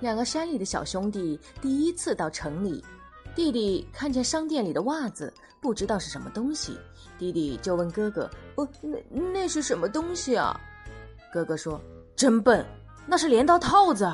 两个山里的小兄弟第一次到城里，弟弟看见商店里的袜子，不知道是什么东西。弟弟就问哥哥：「哦，那那是什么东西啊？」哥哥说：「真笨，那是镰刀套子。」